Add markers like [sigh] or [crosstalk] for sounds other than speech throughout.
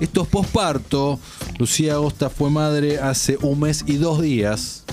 Esto es posparto. Lucía Agosta fue madre hace un mes y dos días.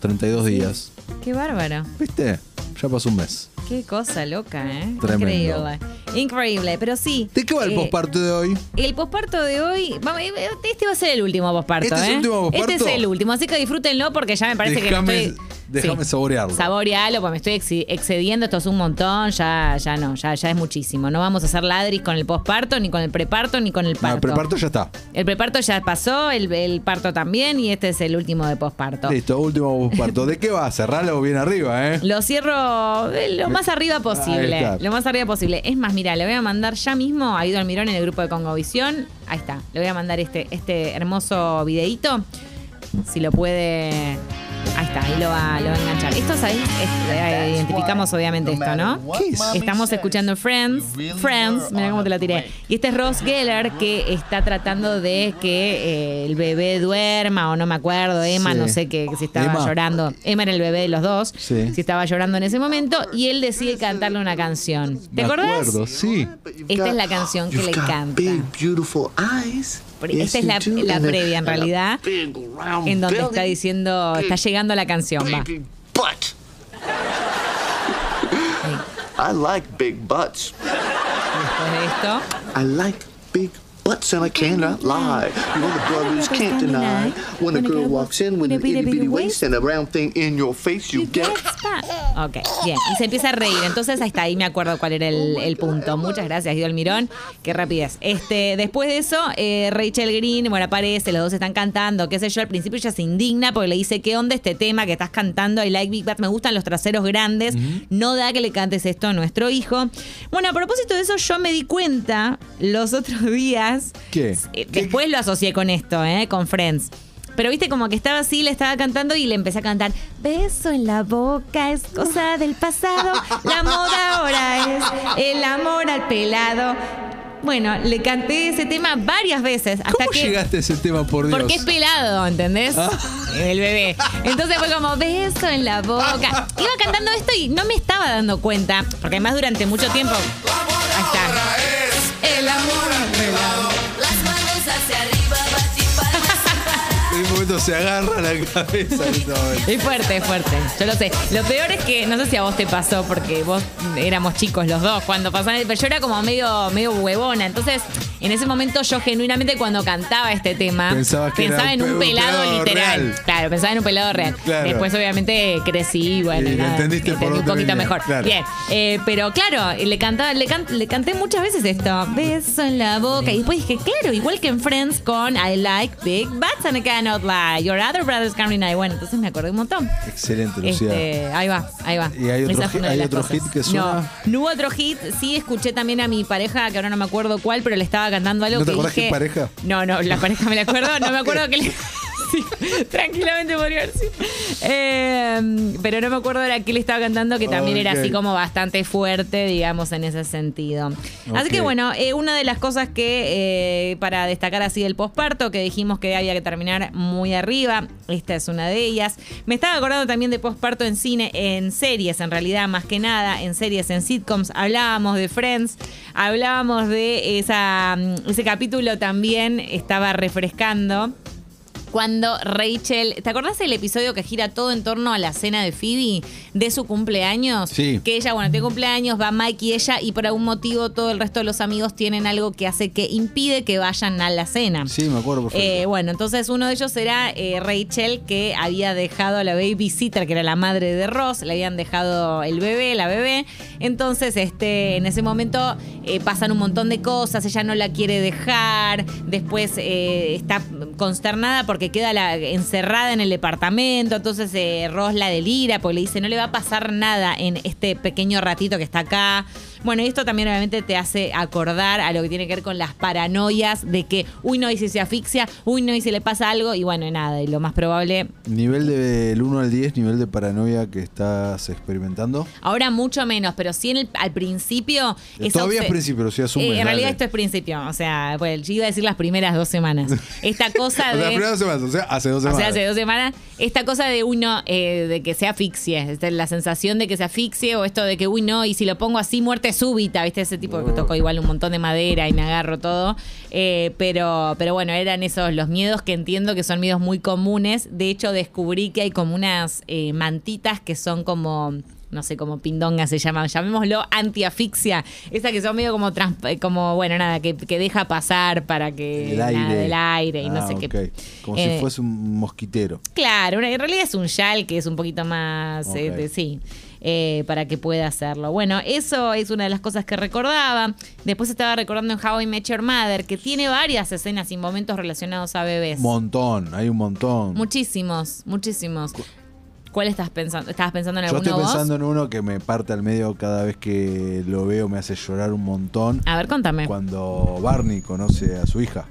32 días. Qué bárbaro. ¿Viste? Ya pasó un mes. Qué cosa loca, ¿eh? Tremendo. Increíble. Increíble, pero sí. ¿De qué va el eh, posparto de hoy? El posparto de hoy, vamos, eh, este va a ser el último posparto, ¿Este es el ¿eh? último posparto? Este es el último, así que disfrútenlo porque ya me parece que estoy... déjame saborearlo. Saborealo, porque me estoy excediendo, esto es un montón, ya, ya no, ya, ya es muchísimo. No vamos a hacer ladris con el posparto, ni con el preparto, ni con el No, parto. el preparto ya está. El preparto ya pasó, el, el parto también, y este es el último de posparto. Listo, último posparto. ¿De qué va? Cerralo bien arriba, ¿eh? Lo cierro eh, lo más arriba posible. Lo más arriba posible. Es más, mira, le voy a mandar ya mismo a Ido Almirón en el grupo de Congovisión. Ahí está. Le voy a mandar este, este hermoso videíto. Si lo puede. Ahí está, ahí lo va, lo va a enganchar. Esto, ¿sabéis? Es- eh, identificamos obviamente esto, ¿no? ¿Qué es? Estamos escuchando Friends. Friends, mira cómo te la tiré. Y este es Ross Geller que está tratando de que eh, el bebé duerma o no me acuerdo, Emma, Sí. no sé que, que si estaba Emma. llorando. Emma era el bebé de los dos. Sí. Si estaba llorando en ese momento y él decide cantarle una canción. ¿Te Me acordás? acuerdo, sí. Esta es la canción que le canta. Big, beautiful eyes. Esta es la, la previa en realidad, en donde está diciendo, está llegando la canción, va. [laughs] I like big butts. Después de esto, I like big butts and I cannot lie. You know the brothers can't deny. When a girl walks in with an itty bitty waist and a round thing in your face, you get. Ok, bien. Y se empieza a reír. Entonces, ahí está, ahí me acuerdo cuál era el, el punto. Muchas gracias, Guido Almirón. Qué rapidez. Este, después de eso, eh, Rachel Green, bueno, aparece, los dos están cantando, qué sé yo. Al principio ella se indigna porque le dice, ¿qué onda este tema que estás cantando? I like Big Bad, me gustan los traseros grandes. No da que le cantes esto a nuestro hijo. Bueno, a propósito de eso, yo me di cuenta los otros [laughs] días. ¿Qué? eh, Después lo asocié con esto, ¿eh? Con Friends. Pero viste como que estaba así, le estaba cantando y le empecé a cantar Beso en la boca es cosa del pasado, la moda ahora es el amor al pelado. Bueno, le canté ese tema varias veces hasta ¿Cómo que llegaste a ese tema, por Dios? porque es pelado, ¿entendés? Ah. El bebé. Entonces fue como beso en la boca. Iba cantando esto y no me estaba dando cuenta, porque además durante mucho tiempo Se agarra la cabeza. en este momento. Es fuerte, es fuerte. Yo lo sé. Lo peor es que, no sé si a vos te pasó, porque vos éramos chicos los dos cuando pasaban, pero yo era como medio, medio huevona. Entonces, en ese momento yo genuinamente cuando cantaba este tema, Pensabas que pensaba era en un un pelado, pelado literal. real. Claro, pensaba en un pelado real. Claro. Después, obviamente, crecí y bueno, Y nada, entendiste por entendí un dónde poquito venía, mejor. claro. Bien. Eh, pero claro, le cantaba, le, can- le canté muchas veces esto. Beso en la boca. Y después dije, claro, igual que en Friends con I like big butts and I cannot lie. Your other brothers can't deny. Bueno, entonces me acordé un montón. Excelente, Lucía. Este, ahí va, ahí va. ¿Y hay otro hit- hay otro que suena? No, no hubo otro hit. Sí escuché también a mi pareja, que ahora no me acuerdo cuál, pero le estaba cantando algo ¿No te que acordás qué pareja? No, no, la pareja me la acuerdo. No me acuerdo [laughs] que le... Sí, tranquilamente podría haber sido. Eh, pero no me acuerdo era qué le estaba cantando, que también era así como bastante fuerte, digamos, en ese sentido. Así que bueno, eh, una de las cosas que, eh, para destacar así del posparto, que dijimos que había que terminar muy arriba, esta es una de ellas. Me estaba acordando también de posparto en cine, en series, en realidad, más que nada, en series, en sitcoms. Hablábamos de Friends, hablábamos de esa, mm, ese capítulo también, estaba refrescando cuando Rachel, ¿te acordás del episodio que gira todo en torno a la cena de Phoebe de su cumpleaños? Sí. Que ella, bueno, tiene cumpleaños, va Mike y ella y por algún motivo todo el resto de los amigos tienen algo que hace que impide que vayan a la cena. Sí, me acuerdo perfecto. Eh, bueno, entonces uno de ellos era eh, Rachel, que había dejado a la babysitter, que era la madre de Ross, le habían dejado el bebé, la bebé. Entonces, este, en ese momento eh, pasan un montón de cosas, ella no la quiere dejar, después eh, está consternada porque queda la- encerrada en el departamento, entonces eh, Ross la delira porque le dice, no le va a pasar nada en este pequeño ratito que está acá. Bueno, y esto también obviamente te hace acordar a lo que tiene que ver con las paranoias de que, uy, no, y si se asfixia, uy, no, y si le pasa algo, y bueno, nada, y lo más probable, Nivel del 1 al 10, nivel de paranoia que estás experimentando. ahora mucho menos, pero sí en el- al principio... esa Todavía es principio, o sea, es un Eh, en realidad dale. esto es principio, o sea, pues, yo iba a decir las primeras dos semanas. Esta cosa [laughs] de... semanas, o sea, hace dos O semanas. sea, hace dos semanas, esta cosa de uno, eh, de que se asfixie, la sensación de que se asfixie o esto de que, uy, no, y si lo pongo así, muerte súbita, ¿viste? Ese tipo que tocó igual un montón de madera y me agarro todo. Eh, pero, pero bueno, eran esos los miedos que entiendo que son miedos muy comunes. De hecho, descubrí que hay como unas eh, mantitas que son como no sé, como pindonga se llaman, llamémoslo antiafixia, esa que son medio como, trans- eh, como bueno, nada, que, que deja pasar para que El nada aire. del aire y no Ah, sé qué. Como Eh, si fuese un mosquitero. Claro, una- en realidad es un yal que es un poquito más, eh, de- sí, eh, para que pueda hacerlo. Bueno, eso es una de las cosas que recordaba. Después estaba recordando en How I Met Your Mother, que tiene varias escenas y momentos relacionados a bebés. Montón, hay un montón. muchísimos, muchísimos. ¿Cuál estás pensando? ¿Estabas pensando en Yo alguno estoy vos? pensando en uno que me parte al medio cada vez que lo veo, me hace llorar un montón. A ver, contame. Cuando Barney conoce a su hija.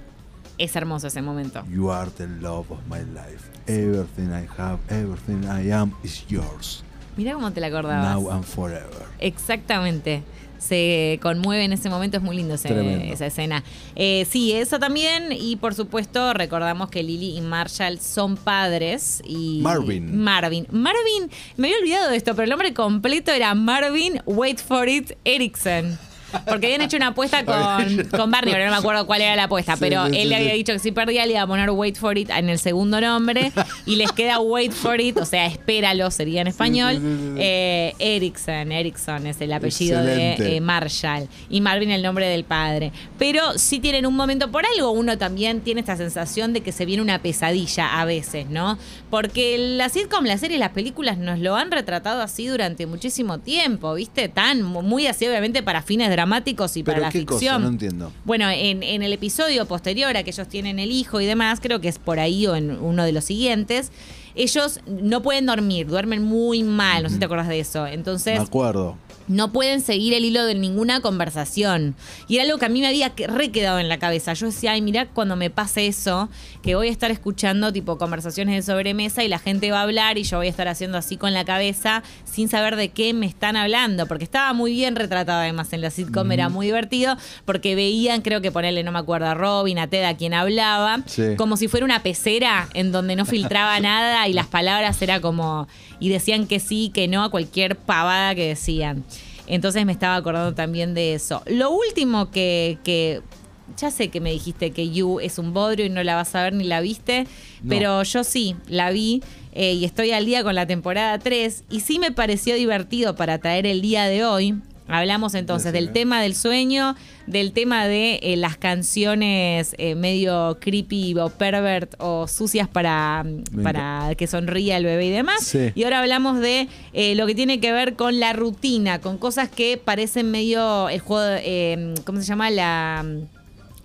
Es hermoso ese momento. You are the love of my life. Everything I have, everything I am is yours. Mirá cómo te la acordabas. Now and forever. Exactamente. Se conmueve en ese momento, es muy lindo ese- esa escena. Eh, sí, eso también. Y por supuesto, recordamos que Lily y Marshall son padres. Y Marvin. Marvin. Marvin, me había olvidado de esto, pero el nombre completo era Marvin, wait for it, Erickson. Porque habían hecho una apuesta [laughs] con, con Barney, pero no me acuerdo cuál era la apuesta. Sí, pero sí, él sí, le había dicho que si perdía le iba a poner wait for it en el segundo nombre. y les queda wait for it, o sea, espéralo, sería en español. Eh, Erickson, Erickson es el apellido Excelente. de eh, Marshall. Y Marvin el nombre del padre. Pero sí tienen un momento por algo, uno también tiene esta sensación de que se viene una pesadilla a veces, ¿no? Porque la sitcom, las series, las películas nos lo han retratado así durante muchísimo tiempo, ¿viste? Tan, muy así obviamente para fines dramáticos y para Pero la qué cosa, ficción. no entiendo. Bueno, en, en el episodio posterior a que ellos tienen el hijo y demás, creo que es por ahí o en uno de los siguientes, ellos no pueden dormir, duermen muy mal, no sé si te acuerdas de eso. Entonces, Me acuerdo. No pueden seguir el hilo de ninguna conversación. Y era algo que a mí me había re quedado en la cabeza. Yo decía, ay, mirá cuando me pase eso, que voy a estar escuchando tipo conversaciones de sobremesa y la gente va a hablar y yo voy a estar haciendo así con la cabeza sin saber de qué me están hablando. Porque estaba muy bien retratado además en la sitcom, era muy divertido, porque veían, creo que ponerle, no me acuerdo, a Robin, a Ted, a quien hablaba, Sí. como si fuera una pecera en donde no filtraba [laughs] nada y las palabras era como. y decían que sí, que no a cualquier pavada que decían. Entonces me estaba acordando también de eso. Lo último que. que ya sé que me dijiste que You es un bodrio y no la vas a ver ni la viste, No. pero yo sí, la vi eh, y estoy al día con la temporada 3 y sí me pareció divertido para traer el día de hoy. Hablamos entonces del tema del sueño, del tema de eh, las canciones eh, medio creepy o pervert o sucias para, para que sonría el bebé y demás. Sí. Y ahora hablamos de eh, lo que tiene que ver con la rutina, con cosas que parecen medio el juego, eh, ¿cómo se llama? La...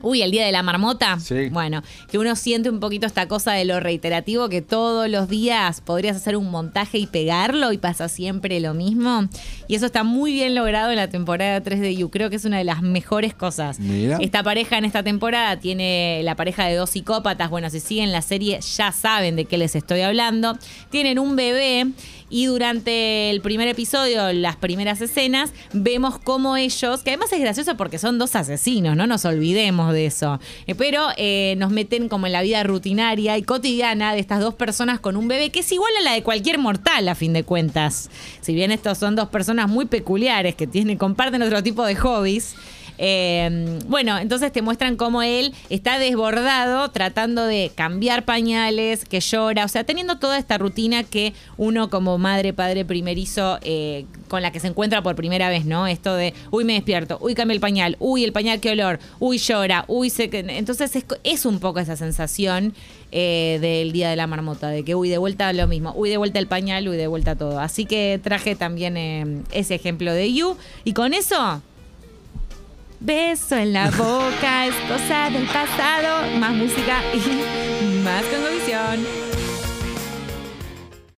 Uy, el día de la marmota. Sí. Bueno, que uno siente un poquito esta cosa de lo reiterativo, que todos los días podrías hacer un montaje y pegarlo y pasa siempre lo mismo. Y eso está muy bien logrado en la temporada 3 de You. Creo que es una de las mejores cosas. Mira. Esta pareja en esta temporada tiene la pareja de dos psicópatas. Bueno, si siguen la serie ya saben de qué les estoy hablando. Tienen un bebé y durante el primer episodio, las primeras escenas, vemos cómo ellos, que además es gracioso porque son dos asesinos, no nos olvidemos de eso, Eh, pero eh, nos meten como en la vida rutinaria y cotidiana de estas dos personas con un bebé que es igual a la de cualquier mortal a fin de cuentas. Si bien estos son dos personas muy peculiares que tienen, comparten otro tipo de hobbies. Eh, bueno, entonces te muestran cómo él está desbordado tratando de cambiar pañales, que llora, o sea, teniendo toda esta rutina que uno como madre, padre primerizo, eh, con la que se encuentra por primera vez, ¿no? Esto de, uy, me despierto, uy, cambia el pañal, uy, el pañal, qué olor, uy, llora, uy, se... Entonces es, es un poco esa sensación eh, del día de la marmota, de que, uy, de vuelta lo mismo, uy, de vuelta el pañal, uy, de vuelta todo. Así que traje también eh, ese ejemplo de You. Y con eso Beso en la boca es cosa del pasado. Más música y más convicción.